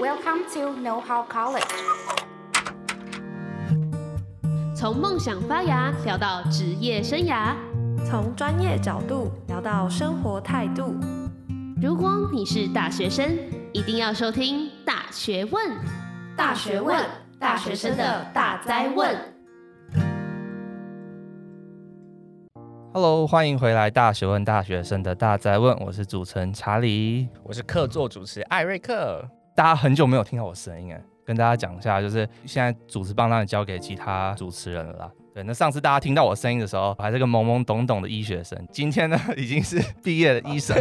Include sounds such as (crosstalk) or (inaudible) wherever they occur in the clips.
Welcome to Know How College。从梦想发芽聊到职业生涯，从专业角度聊到生活态度。如果你是大学生，一定要收听《大学问》。大学问，大学生的大哉问。Hello，欢迎回来《大学问》大学生的大哉问。我是主持人查理，我是客座主持艾瑞克。大家很久没有听到我声音哎，跟大家讲一下，就是现在主持棒当然交给其他主持人了啦。对，那上次大家听到我声音的时候，我还是个懵懵懂懂的医学生，今天呢已经是毕业的医生。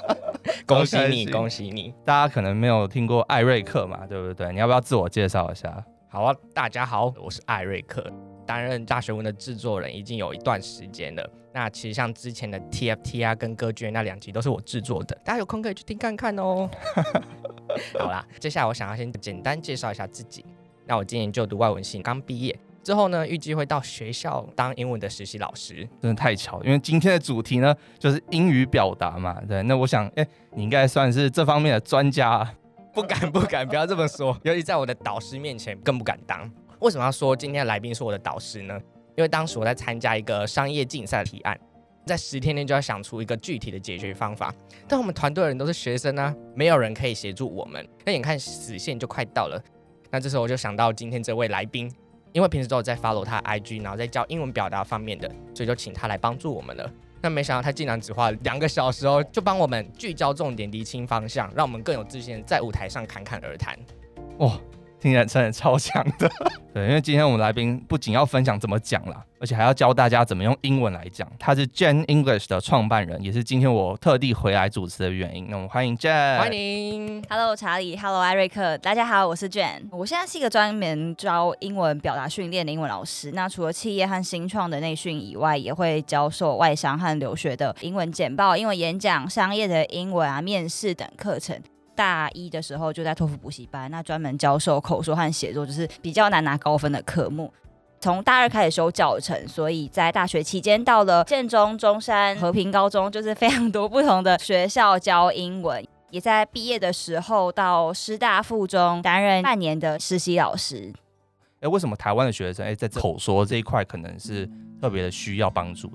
(laughs) 恭喜你，恭喜你！大家可能没有听过艾瑞克嘛，对不对？你要不要自我介绍一下？好啊，大家好，我是艾瑞克。担任大学文的制作人已经有一段时间了。那其实像之前的 TFT 啊跟歌剧那两集都是我制作的，大家有空可以去听看看哦。(laughs) (laughs) 好啦，接下来我想要先简单介绍一下自己。那我今年就读外文系，刚毕业之后呢，预计会到学校当英文的实习老师。真的太巧，因为今天的主题呢就是英语表达嘛。对，那我想，哎，你应该算是这方面的专家。不敢不敢，不要这么说，尤其在我的导师面前更不敢当。为什么要说今天的来宾是我的导师呢？因为当时我在参加一个商业竞赛的提案，在十天内就要想出一个具体的解决方法。但我们团队的人都是学生啊，没有人可以协助我们。那眼看死线就快到了，那这时候我就想到今天这位来宾，因为平时都有在 follow 他 IG，然后在教英文表达方面的，所以就请他来帮助我们了。那没想到他竟然只花了两个小时哦，就帮我们聚焦重点、厘清方向，让我们更有自信在舞台上侃侃而谈。哇！听起来真的超强的，(laughs) 对，因为今天我们来宾不仅要分享怎么讲啦，而且还要教大家怎么用英文来讲。他是 Jane English 的创办人，也是今天我特地回来主持的原因。那我们欢迎 Jane，欢迎，Hello 查理，Hello 艾瑞克，大家好，我是 Jane。我现在是一个专门教英文表达训练的英文老师。那除了企业和新创的内训以外，也会教授外商和留学的英文简报、英文演讲、商业的英文啊、面试等课程。大一的时候就在托福补习班，那专门教授口说和写作，就是比较难拿高分的科目。从大二开始修教程，所以在大学期间到了建中、中山、和平高中，就是非常多不同的学校教英文。也在毕业的时候到师大附中担任半年的实习老师。哎，为什么台湾的学生哎在口说这一块可能是特别的需要帮助？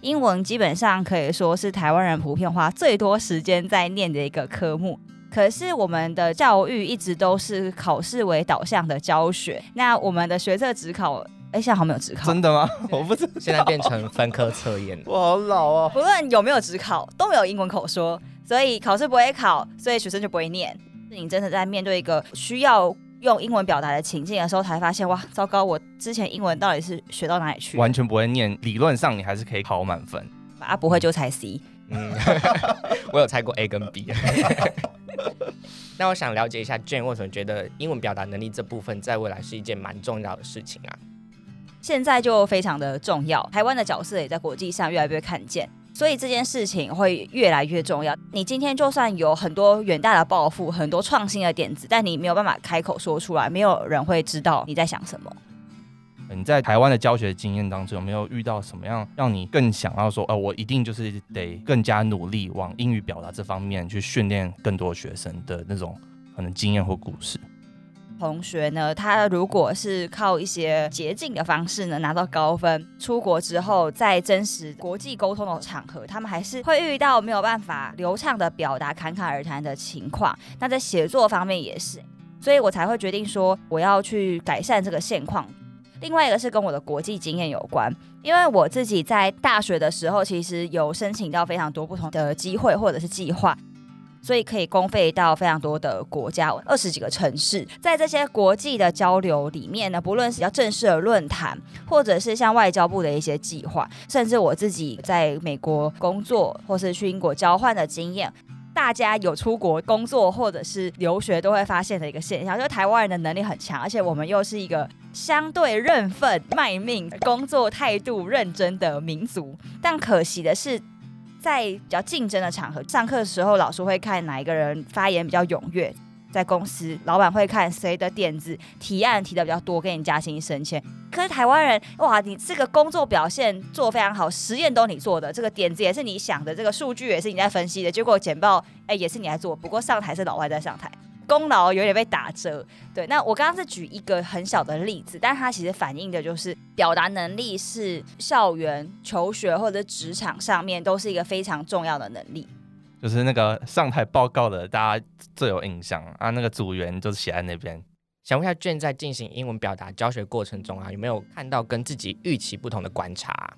英文基本上可以说是台湾人普遍花最多时间在念的一个科目。可是我们的教育一直都是考试为导向的教学，那我们的学测指考，哎，现在好像没有指考，真的吗？(laughs) 我不知道，现在变成分科测验了。我好老啊！不论有没有指考，都没有英文口说，所以考试不会考，所以学生就不会念。是你真的在面对一个需要用英文表达的情境的时候，才发现哇，糟糕，我之前英文到底是学到哪里去？完全不会念，理论上你还是可以考满分，啊，不会就猜 C。嗯，(laughs) 我有猜过 A 跟 B。(laughs) (laughs) 那我想了解一下，Jane 为什么觉得英文表达能力这部分在未来是一件蛮重要的事情啊？现在就非常的重要，台湾的角色也在国际上越来越看见，所以这件事情会越来越重要。你今天就算有很多远大的抱负、很多创新的点子，但你没有办法开口说出来，没有人会知道你在想什么。你在台湾的教学经验当中，有没有遇到什么样让你更想要说，呃，我一定就是得更加努力往英语表达这方面去训练更多学生的那种可能经验或故事？同学呢，他如果是靠一些捷径的方式呢拿到高分，出国之后在真实国际沟通的场合，他们还是会遇到没有办法流畅的表达、侃侃而谈的情况。那在写作方面也是，所以我才会决定说，我要去改善这个现况。另外一个是跟我的国际经验有关，因为我自己在大学的时候，其实有申请到非常多不同的机会或者是计划，所以可以公费到非常多的国家，二十几个城市。在这些国际的交流里面呢，不论是要正式的论坛，或者是像外交部的一些计划，甚至我自己在美国工作或是去英国交换的经验。大家有出国工作或者是留学都会发现的一个现象，就是台湾人的能力很强，而且我们又是一个相对认份、卖命、工作态度认真的民族。但可惜的是，在比较竞争的场合，上课的时候老师会看哪一个人发言比较踊跃。在公司，老板会看谁的点子提案提的比较多，给你加薪升迁。可是台湾人，哇，你这个工作表现做非常好，实验都你做的，这个点子也是你想的，这个数据也是你在分析的，结果简报，哎，也是你在做。不过上台是老外在上台，功劳有点被打折。对，那我刚刚是举一个很小的例子，但它其实反映的就是表达能力是校园求学或者职场上面都是一个非常重要的能力。就是那个上台报告的，大家最有印象啊，那个组员就是写在那边。想问一下，Jane 在进行英文表达教学过程中啊，有没有看到跟自己预期不同的观察？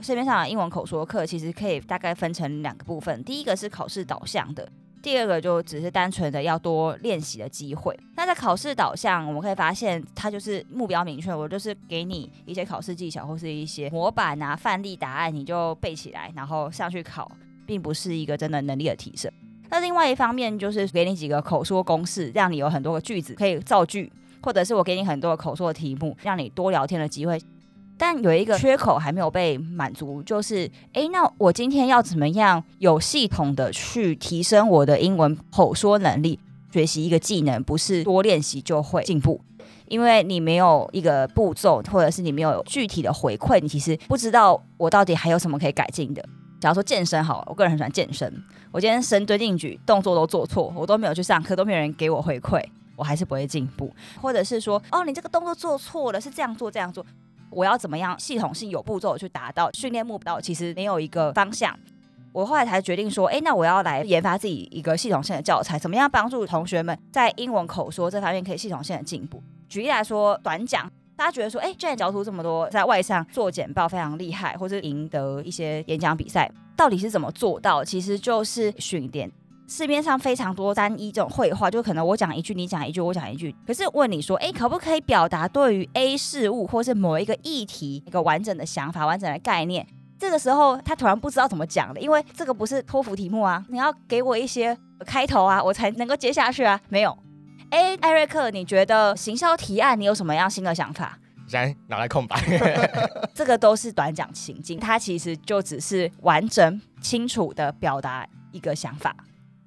市面上的英文口说课其实可以大概分成两个部分，第一个是考试导向的，第二个就只是单纯的要多练习的机会。那在考试导向，我们可以发现它就是目标明确，我就是给你一些考试技巧或是一些模板啊、范例答案，你就背起来，然后上去考，并不是一个真的能力的提升。那另外一方面就是给你几个口说公式，让你有很多个句子可以造句，或者是我给你很多口说的题目，让你多聊天的机会。但有一个缺口还没有被满足，就是，哎，那我今天要怎么样有系统的去提升我的英文口说能力？学习一个技能不是多练习就会进步，因为你没有一个步骤，或者是你没有具体的回馈，你其实不知道我到底还有什么可以改进的。假如说健身好了，我个人很喜欢健身，我今天深蹲、硬举动作都做错，我都没有去上课，都没有人给我回馈，我还是不会进步。或者是说，哦，你这个动作做错了，是这样做这样做。我要怎么样系统性有步骤去达到训练目标？其实没有一个方向。我后来才决定说，哎，那我要来研发自己一个系统性的教材，怎么样帮助同学们在英文口说这方面可以系统性的进步？举例来说，短讲，大家觉得说，哎，既然教出这么多，在外上做简报非常厉害，或是赢得一些演讲比赛，到底是怎么做到？其实就是训练。市面上非常多单一这种会话，就可能我讲一句，你讲一句，我讲一句。可是问你说，诶，可不可以表达对于 A 事物或是某一个议题一个完整的想法、完整的概念？这个时候他突然不知道怎么讲了，因为这个不是托福题目啊，你要给我一些开头啊，我才能够接下去啊。没有，哎，艾瑞克，你觉得行销提案你有什么样新的想法？先拿来空白。(laughs) 这个都是短讲情境，它其实就只是完整清楚的表达一个想法。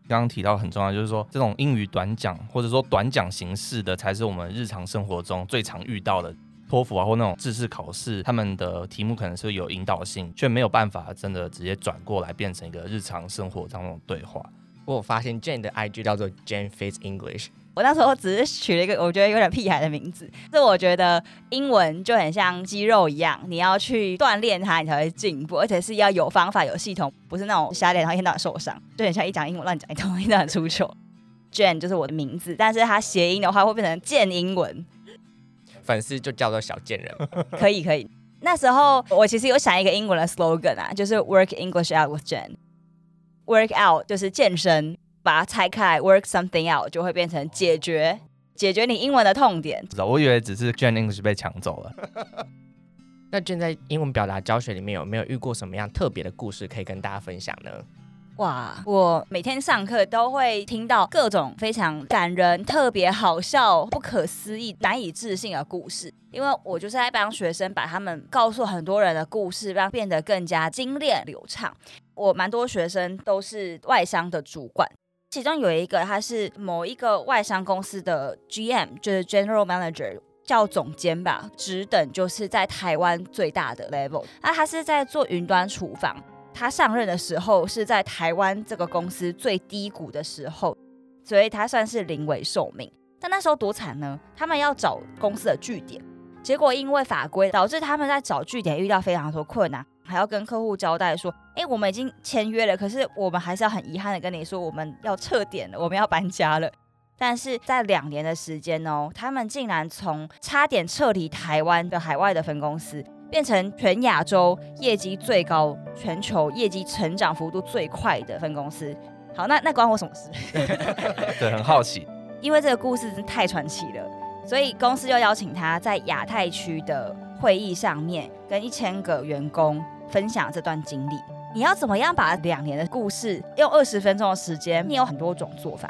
刚刚提到很重要，就是说这种英语短讲或者说短讲形式的，才是我们日常生活中最常遇到的。托福啊，或那种知识考试，他们的题目可能是有引导性，却没有办法真的直接转过来变成一个日常生活当中的对话。我发现 Jane 的 IG 叫做 Jane Face English。我那时候只是取了一个我觉得有点屁孩的名字，是我觉得英文就很像肌肉一样，你要去锻炼它，你才会进步，而且是要有方法、有系统，不是那种瞎练然后一天到晚受伤，就很像一讲英文乱讲一通，一天到晚出糗。Jane 就是我的名字，但是它谐音的话会变成贱英文，粉丝就叫做小贱人。可以可以，那时候我其实有想一个英文的 slogan 啊，就是 Work English out with Jane。Work out 就是健身。把它拆开，work something out 就会变成解决解决你英文的痛点。我以为只是 Jane English 被抢走了。(laughs) 那 Jane 在英文表达教学里面有没有遇过什么样特别的故事可以跟大家分享呢？哇，我每天上课都会听到各种非常感人、特别好笑、不可思议、难以置信的故事。因为我就是在帮学生把他们告诉很多人的故事，让变得更加精炼流畅。我蛮多学生都是外商的主管。其中有一个，他是某一个外商公司的 GM，就是 General Manager，叫总监吧，职等就是在台湾最大的 level。那他是在做云端厨房，他上任的时候是在台湾这个公司最低谷的时候，所以他算是临危受命。但那时候多惨呢？他们要找公司的据点，结果因为法规导致他们在找据点遇到非常多困难。还要跟客户交代说，哎，我们已经签约了，可是我们还是要很遗憾的跟你说，我们要撤点了，我们要搬家了。但是在两年的时间哦，他们竟然从差点撤离台湾的海外的分公司，变成全亚洲业绩最高、全球业绩成长幅度最快的分公司。好，那那关我什么事？(laughs) 对，很好奇，因为这个故事真太传奇了，所以公司就邀请他在亚太区的会议上面跟一千个员工。分享这段经历，你要怎么样把两年的故事用二十分钟的时间？你有很多种做法。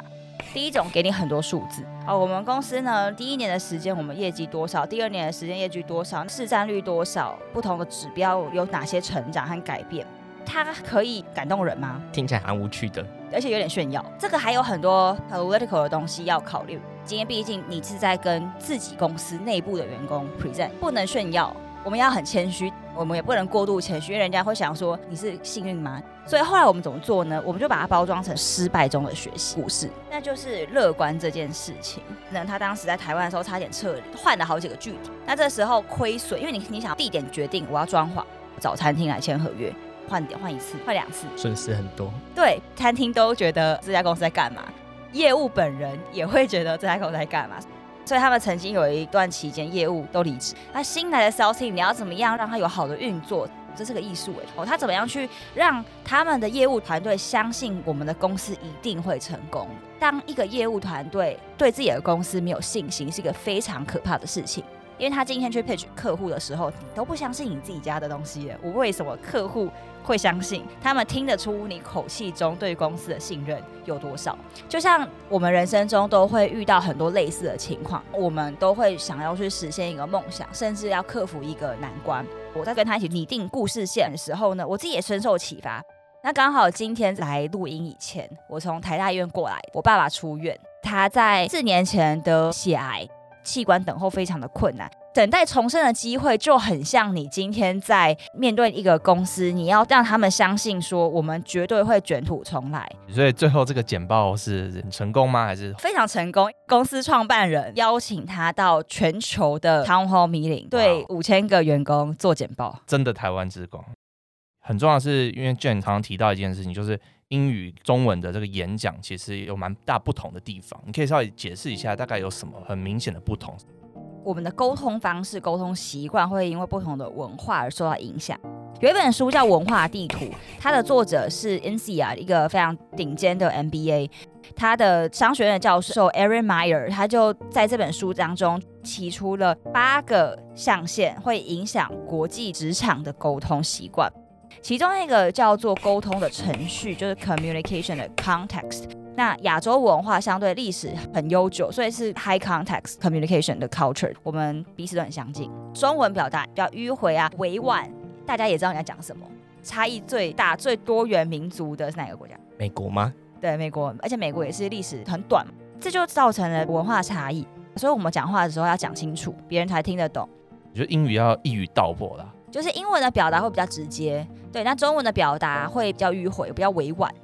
第一种，给你很多数字。哦，我们公司呢，第一年的时间我们业绩多少？第二年的时间业绩多少？市占率多少？不同的指标有哪些成长和改变？它可以感动人吗？听起来蛮无趣的，而且有点炫耀。这个还有很多 political 的东西要考虑。今天毕竟你是在跟自己公司内部的员工 present，不能炫耀。我们要很谦虚。我们也不能过度谦虚，因为人家会想说你是幸运吗？所以后来我们怎么做呢？我们就把它包装成失败中的学习故事，那就是乐观这件事情。那他当时在台湾的时候差点撤离，换了好几个据点。那这时候亏损，因为你你想地点决定，我要装潢，找餐厅来签合约，换点换一次，换两次，损失很多。对，餐厅都觉得这家公司在干嘛，业务本人也会觉得这家公司在干嘛。所以他们曾经有一段期间业务都离职。那新来的 sales team 你要怎么样让他有好的运作？这是个艺术哎，哦，他怎么样去让他们的业务团队相信我们的公司一定会成功？当一个业务团队对自己的公司没有信心，是一个非常可怕的事情。因为他今天去 pitch 客户的时候，你都不相信你自己家的东西，我为什么客户会相信？他们听得出你口气中对公司的信任有多少？就像我们人生中都会遇到很多类似的情况，我们都会想要去实现一个梦想，甚至要克服一个难关。我在跟他一起拟定故事线的时候呢，我自己也深受启发。那刚好今天来录音以前，我从台大医院过来，我爸爸出院，他在四年前得血癌。器官等候非常的困难，等待重生的机会就很像你今天在面对一个公司，你要让他们相信说我们绝对会卷土重来。所以最后这个简报是很成功吗？还是非常成功？公司创办人邀请他到全球的 town hall meeting，对五千个员工做简报，真的台湾之光。很重要的是，因为 Jen 常常提到一件事情，就是。英语、中文的这个演讲其实有蛮大不同的地方，你可以稍微解释一下，大概有什么很明显的不同？我们的沟通方式、沟通习惯会因为不同的文化而受到影响。有一本书叫《文化地图》，它的作者是 INSEA 一个非常顶尖的 MBA，他的商学院的教授 Erin Meyer，他就在这本书当中提出了八个象限，会影响国际职场的沟通习惯。其中一个叫做沟通的程序，就是 communication 的 context。那亚洲文化相对历史很悠久，所以是 high context communication 的 culture。我们彼此都很相近。中文表达比较迂回啊，委婉，大家也知道你要讲什么。差异最大、最多元民族的是哪个国家？美国吗？对，美国。而且美国也是历史很短，这就造成了文化差异。所以我们讲话的时候要讲清楚，别人才听得懂。我觉得英语要一语道破啦。就是英文的表达会比较直接，对，那中文的表达会比较迂回，比较委婉。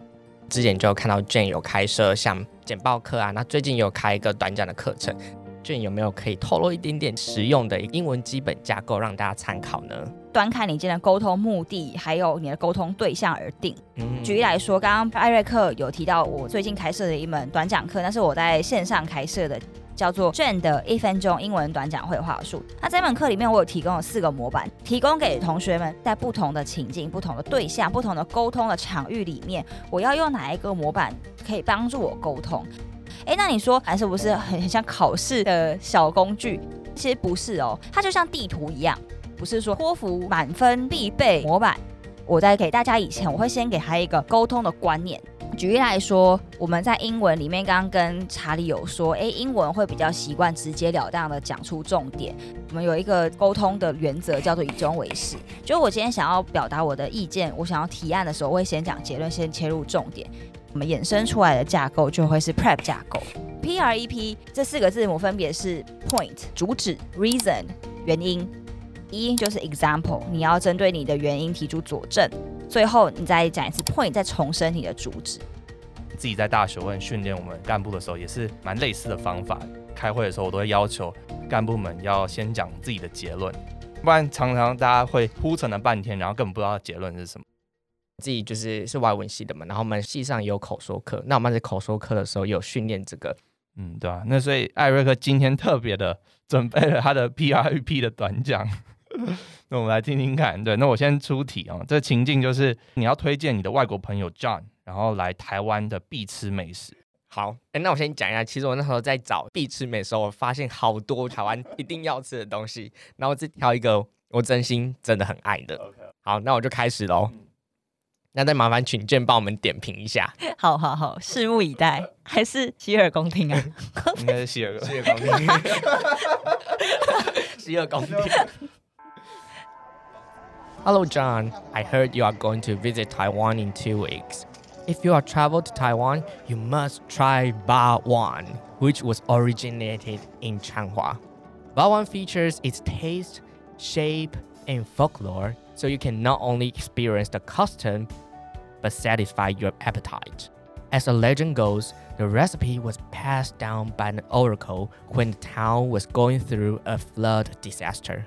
之前就看到 Jane 有开设像简报课啊，那最近有开一个短讲的课程，Jane 有没有可以透露一点点实用的英文基本架构让大家参考呢？端看你今天的沟通目的，还有你的沟通对象而定。嗯、举例来说，刚刚艾瑞克有提到我最近开设的一门短讲课，那是我在线上开设的。叫做 Jen 的一分钟英文短讲会话术。那这门课里面，我有提供了四个模板，提供给同学们在不同的情境、不同的对象、不同的沟通的场域里面，我要用哪一个模板可以帮助我沟通？诶，那你说还是不是很很像考试的小工具？其实不是哦，它就像地图一样，不是说托福满分必备模板。我在给大家以前，我会先给他一个沟通的观念。举例来说，我们在英文里面刚刚跟查理有说，诶，英文会比较习惯直截了当的讲出重点。我们有一个沟通的原则叫做以终为始，就我今天想要表达我的意见，我想要提案的时候，我会先讲结论，先切入重点。我们衍生出来的架构就会是 PREP 架构。P R E P 这四个字母分别是 Point 主旨，Reason 原因，E 就是 Example，你要针对你的原因提出佐证。最后，你再讲一次 point，再重申你的主旨。自己在大学问训练我们干部的时候，也是蛮类似的方法。开会的时候，我都会要求干部们要先讲自己的结论，不然常常大家会铺陈了半天，然后根本不知道结论是什么。自己就是是外文系的嘛，然后我们系上也有口说课，那我们在口说课的时候有训练这个，嗯，对啊。那所以艾瑞克今天特别的准备了他的 PREP 的短讲。那我们来听听看，对，那我先出题啊、哦。这情境就是你要推荐你的外国朋友 John，然后来台湾的必吃美食。好，哎，那我先讲一下，其实我那时候在找必吃美食，我发现好多台湾一定要吃的东西，然后我只挑一个我真心真的很爱的。Okay. 好，那我就开始喽。那再麻烦请 Jen 帮我们点评一下。好好好，拭目以待。还是洗耳恭听啊？(laughs) 应该是洗耳 (laughs) 洗耳恭听。洗耳恭听。Hello, John. I heard you are going to visit Taiwan in two weeks. If you are travel to Taiwan, you must try Bawang, which was originated in Changhua. Bawang features its taste, shape, and folklore, so you can not only experience the custom, but satisfy your appetite. As the legend goes, the recipe was passed down by an oracle when the town was going through a flood disaster.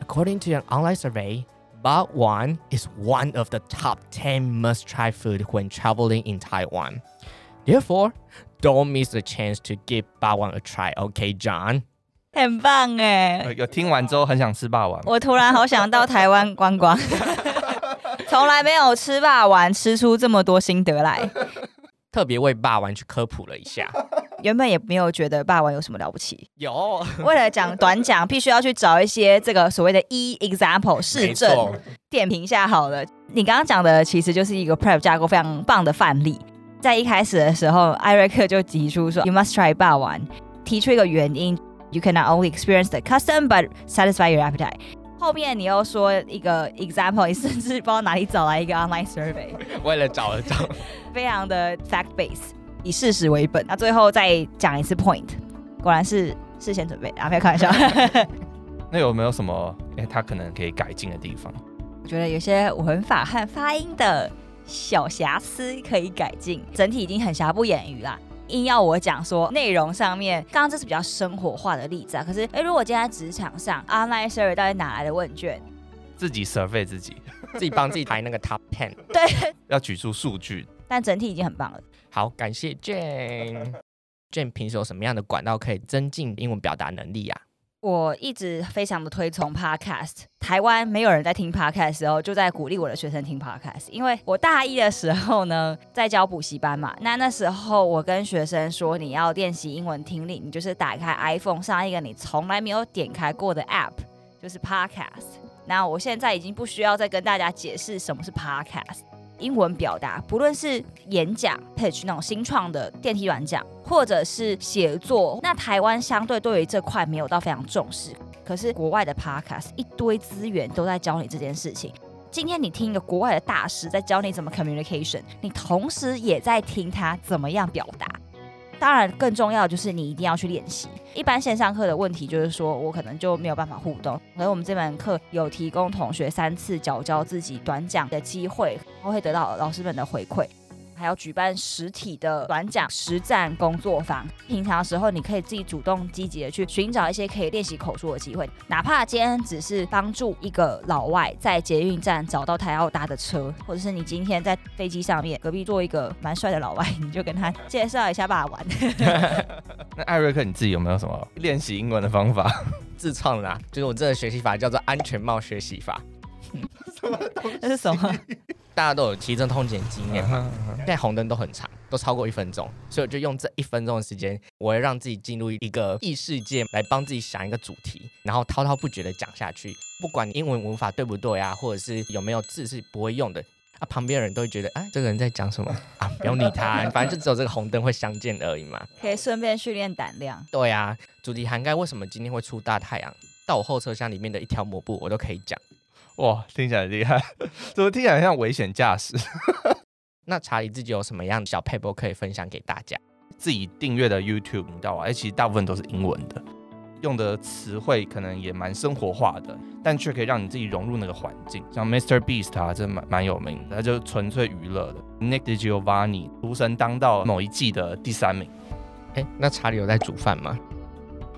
According to an online survey, Wan is one of the top 10 must try food when traveling in Taiwan. Therefore, don't miss the chance to give Wan a try, okay, John? 很棒哎！有听完之后很想吃霸王。我突然好想到台湾观光，从来没有吃霸王吃出这么多心得来。特别为霸王去科普了一下， (laughs) 原本也没有觉得霸王有什么了不起。有，(laughs) 为了讲短讲，必须要去找一些这个所谓的 e example 试证点评一下好了。你刚刚讲的其实就是一个 prep 架构非常棒的范例。在一开始的时候，艾瑞克就提出说，You must try 霸王，提出一个原因。You can not only experience the custom, but satisfy your appetite。后面你又说一个 example，你甚至不知道哪里找来一个 online survey，(laughs) 为了找而找，非常的 fact base，以事实为本。那最后再讲一次 point，果然是事先准备，啊，没有开玩笑。(laughs) 那有没有什么哎、欸，他可能可以改进的地方？我觉得有些文法和发音的小瑕疵可以改进，整体已经很瑕不掩瑜啦。硬要我讲说内容上面，刚刚这是比较生活化的例子啊。可是，哎、欸，如果今天在职场上，online survey 到底哪来的问卷？自己 survey 自己，自己帮自己排那个 top ten。(laughs) 对，要举出数据。但整体已经很棒了。好，感谢 Jane。Jane 平时有什么样的管道可以增进英文表达能力啊？我一直非常的推崇 podcast。台湾没有人在听 podcast 的时候，就在鼓励我的学生听 podcast。因为我大一的时候呢，在教补习班嘛，那那时候我跟学生说，你要练习英文听力，你就是打开 iPhone 上一个你从来没有点开过的 app，就是 podcast。那我现在已经不需要再跟大家解释什么是 podcast。英文表达，不论是演讲、pitch 那种新创的电梯软讲，或者是写作，那台湾相对对于这块没有到非常重视。可是国外的 podcast 一堆资源都在教你这件事情。今天你听一个国外的大师在教你怎么 communication，你同时也在听他怎么样表达。当然，更重要的就是你一定要去练习。一般线上课的问题就是说，我可能就没有办法互动。可是我们这门课有提供同学三次角交自己短讲的机会，都会得到老师们的回馈。还要举办实体的短讲实战工作坊。平常的时候，你可以自己主动积极的去寻找一些可以练习口说的机会，哪怕今天只是帮助一个老外在捷运站找到他要搭的车，或者是你今天在飞机上面隔壁坐一个蛮帅的老外，你就跟他介绍一下吧，玩。(laughs) 那艾瑞克，你自己有没有什么练习英文的方法？自创的，(laughs) 就是我这个学习法叫做安全帽学习法。(laughs) 什么？那是什么？大家都有骑车通勤经验嘛？现在红灯都很长，都超过一分钟，所以我就用这一分钟的时间，我会让自己进入一个异世界，来帮自己想一个主题，然后滔滔不绝的讲下去。不管英文文法对不对啊，或者是有没有字是不会用的啊，旁边的人都会觉得，哎，这个人在讲什么 (laughs) 啊？不用理他，反正就只有这个红灯会相见而已嘛。可以顺便训练胆量。对啊，主题涵盖为什么今天会出大太阳，到我后车厢里面的一条抹布，我都可以讲。哇，听起来很厉害，(laughs) 怎么听起来像危险驾驶？(laughs) 那查理自己有什么样的小撇步可以分享给大家？自己订阅的 YouTube 频道啊，哎，其实大部分都是英文的，用的词汇可能也蛮生活化的，但却可以让你自己融入那个环境。像 Mr. Beast 啊，这蛮蛮有名的，他就纯粹娱乐的。Nick DiGiovanni 厨神当道某一季的第三名。哎，那查理有在煮饭吗？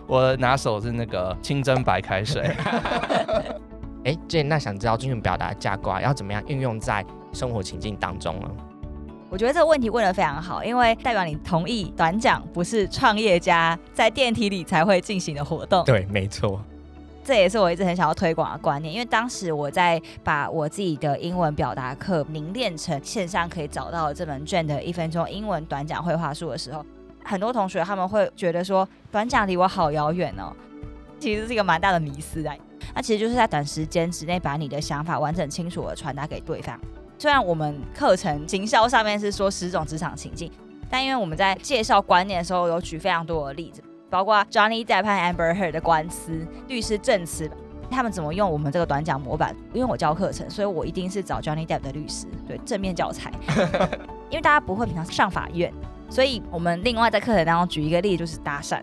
我拿手是那个清蒸白开水。(laughs) 哎，Jane，那想知道精准表达架构要怎么样运用在生活情境当中呢？我觉得这个问题问得非常好，因为代表你同意短讲不是创业家在电梯里才会进行的活动。对，没错，这也是我一直很想要推广的观念。因为当时我在把我自己的英文表达课凝练成线上可以找到这门 Jane 的一分钟英文短讲绘画术的时候，很多同学他们会觉得说短讲离我好遥远哦。其实是一个蛮大的迷思啊。那其实就是在短时间之内把你的想法完整清楚的传达给对方。虽然我们课程行销上面是说十种职场情境，但因为我们在介绍观念的时候有举非常多的例子，包括 Johnny Depp 和 Amber Heard 的官司、律师证词，他们怎么用我们这个短讲模板。因为我教课程，所以我一定是找 Johnny Depp 的律师，对，正面教材。(laughs) 因为大家不会平常上法院，所以我们另外在课程当中举一个例子，就是搭讪。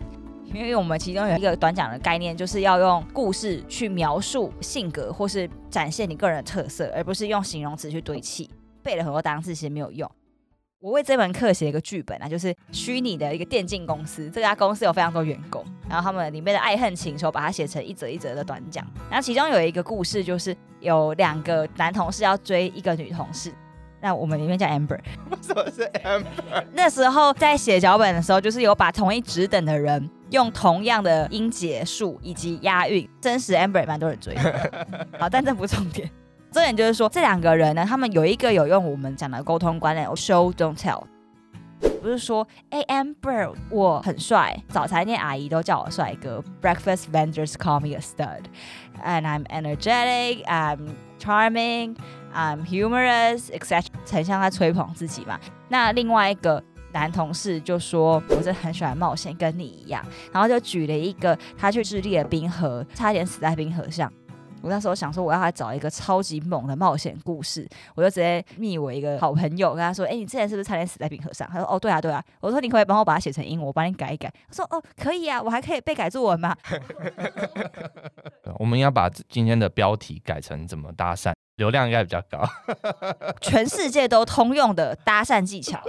因为我们其中有一个短讲的概念，就是要用故事去描述性格，或是展现你个人的特色，而不是用形容词去堆砌。背了很多单词其实没有用。我为这门课写一个剧本啊，就是虚拟的一个电竞公司，这家公司有非常多员工，然后他们里面的爱恨情仇，把它写成一则一则的短讲。然后其中有一个故事，就是有两个男同事要追一个女同事，那我们里面叫 Amber。为 (laughs) 什么是 Amber？那时候在写脚本的时候，就是有把同一职等的人用同样的音节数以及押韵，真实 Amber 也蛮多人追的。好，但这不重点。重点就是说，这两个人呢，他们有一个有用我们讲的沟通观念，show don't tell，不是说，哎，Amber，我很帅，早餐店阿姨都叫我帅哥，breakfast vendors call me a stud，and I'm energetic，I'm charming，I'm humorous，etc，很像在吹捧自己嘛。那另外一个男同事就说，我真的很喜欢冒险，跟你一样，然后就举了一个他去智利的冰河，差点死在冰河上。我那时候想说，我要来找一个超级猛的冒险故事，我就直接密我一个好朋友，跟他说：“哎、欸，你之前是不是差点死在冰河上？”他说：“哦，对啊，对啊。”我说：“你可不可以帮我把它写成英文，我帮你改一改。”他说：“哦，可以啊，我还可以被改作文吗？” (laughs) 我们要把今天的标题改成怎么搭讪，流量应该比较高，(laughs) 全世界都通用的搭讪技巧。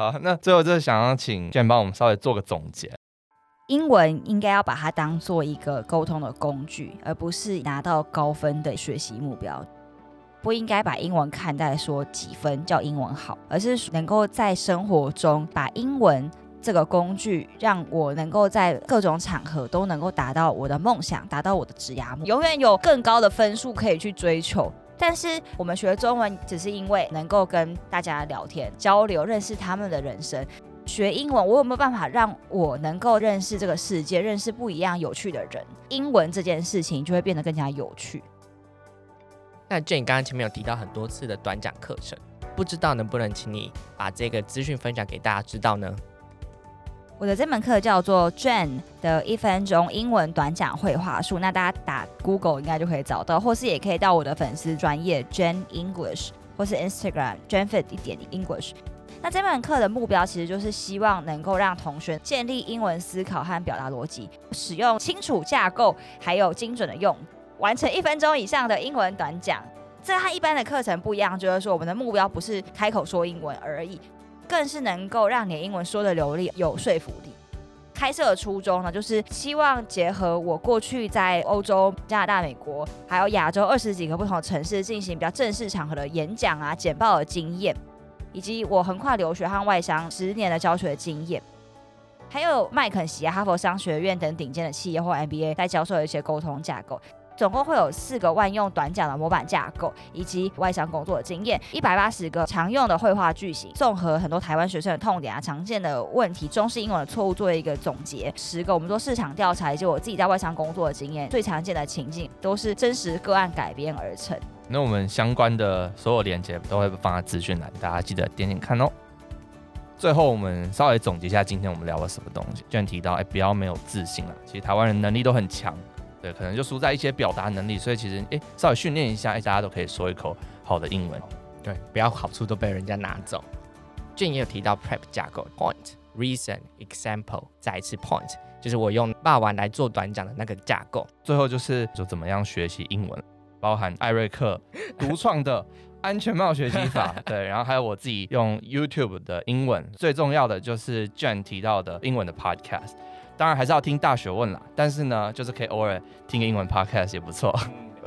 好，那最后就是想要请 Jen 帮我们稍微做个总结。英文应该要把它当做一个沟通的工具，而不是拿到高分的学习目标。不应该把英文看待说几分叫英文好，而是能够在生活中把英文这个工具，让我能够在各种场合都能够达到我的梦想，达到我的职涯，永远有更高的分数可以去追求。但是我们学中文只是因为能够跟大家聊天、交流、认识他们的人生。学英文，我有没有办法让我能够认识这个世界，认识不一样有趣的人？英文这件事情就会变得更加有趣。那 Jen 刚刚前面有提到很多次的短讲课程，不知道能不能请你把这个资讯分享给大家知道呢？我的这门课叫做 JAN 的一分钟英文短讲会话术，那大家打 Google 应该就可以找到，或是也可以到我的粉丝专业 JAN ENGLISH，或是 Instagram JenFit 一点 English。那这门课的目标其实就是希望能够让同学建立英文思考和表达逻辑，使用清楚架构，还有精准的用，完成一分钟以上的英文短讲。这和一般的课程不一样，就是说我们的目标不是开口说英文而已，更是能够让你的英文说得流利、有说服力。开设的初衷呢，就是希望结合我过去在欧洲、加拿大、美国，还有亚洲二十几个不同的城市进行比较正式场合的演讲啊、简报的经验。以及我横跨留学和外商十年的教学经验，还有麦肯锡、哈佛商学院等顶尖的企业或 MBA 在教授的一些沟通架构，总共会有四个万用短讲的模板架构，以及外商工作的经验，一百八十个常用的绘画句型，综合很多台湾学生的痛点啊、常见的问题、中式英文的错误，做一个总结。十个我们做市场调查以及我自己在外商工作的经验，最常见的情境都是真实个案改编而成。那我们相关的所有连接都会放在资讯栏，大家记得点点看哦。最后，我们稍微总结一下今天我们聊了什么东西。既然提到，哎，不要没有自信了。其实台湾人能力都很强，对，可能就输在一些表达能力。所以其实，哎，稍微训练一下，哎，大家都可以说一口好的英文。对，不要好处都被人家拿走。Jen 也有提到 Prep 架构，Point、Reason、Example，再一次 Point，就是我用霸王来做短讲的那个架构。最后就是，就怎么样学习英文。包含艾瑞克 (laughs) 独创的安全帽学习法，对，然后还有我自己用 YouTube 的英文，最重要的就是 Jen 提到的英文的 Podcast，当然还是要听大学问啦，但是呢，就是可以偶尔听个英文 Podcast 也不错，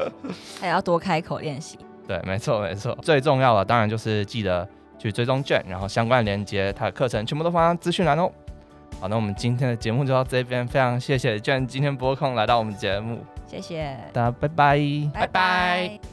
(laughs) 还要多开口练习。(laughs) 对，没错没错，最重要的当然就是记得去追踪 Jen，然后相关连接他的课程全部都放在资讯栏哦。好，那我们今天的节目就到这边，非常谢谢 Jen 今天拨空来到我们节目。谢谢大家，拜拜，拜拜。感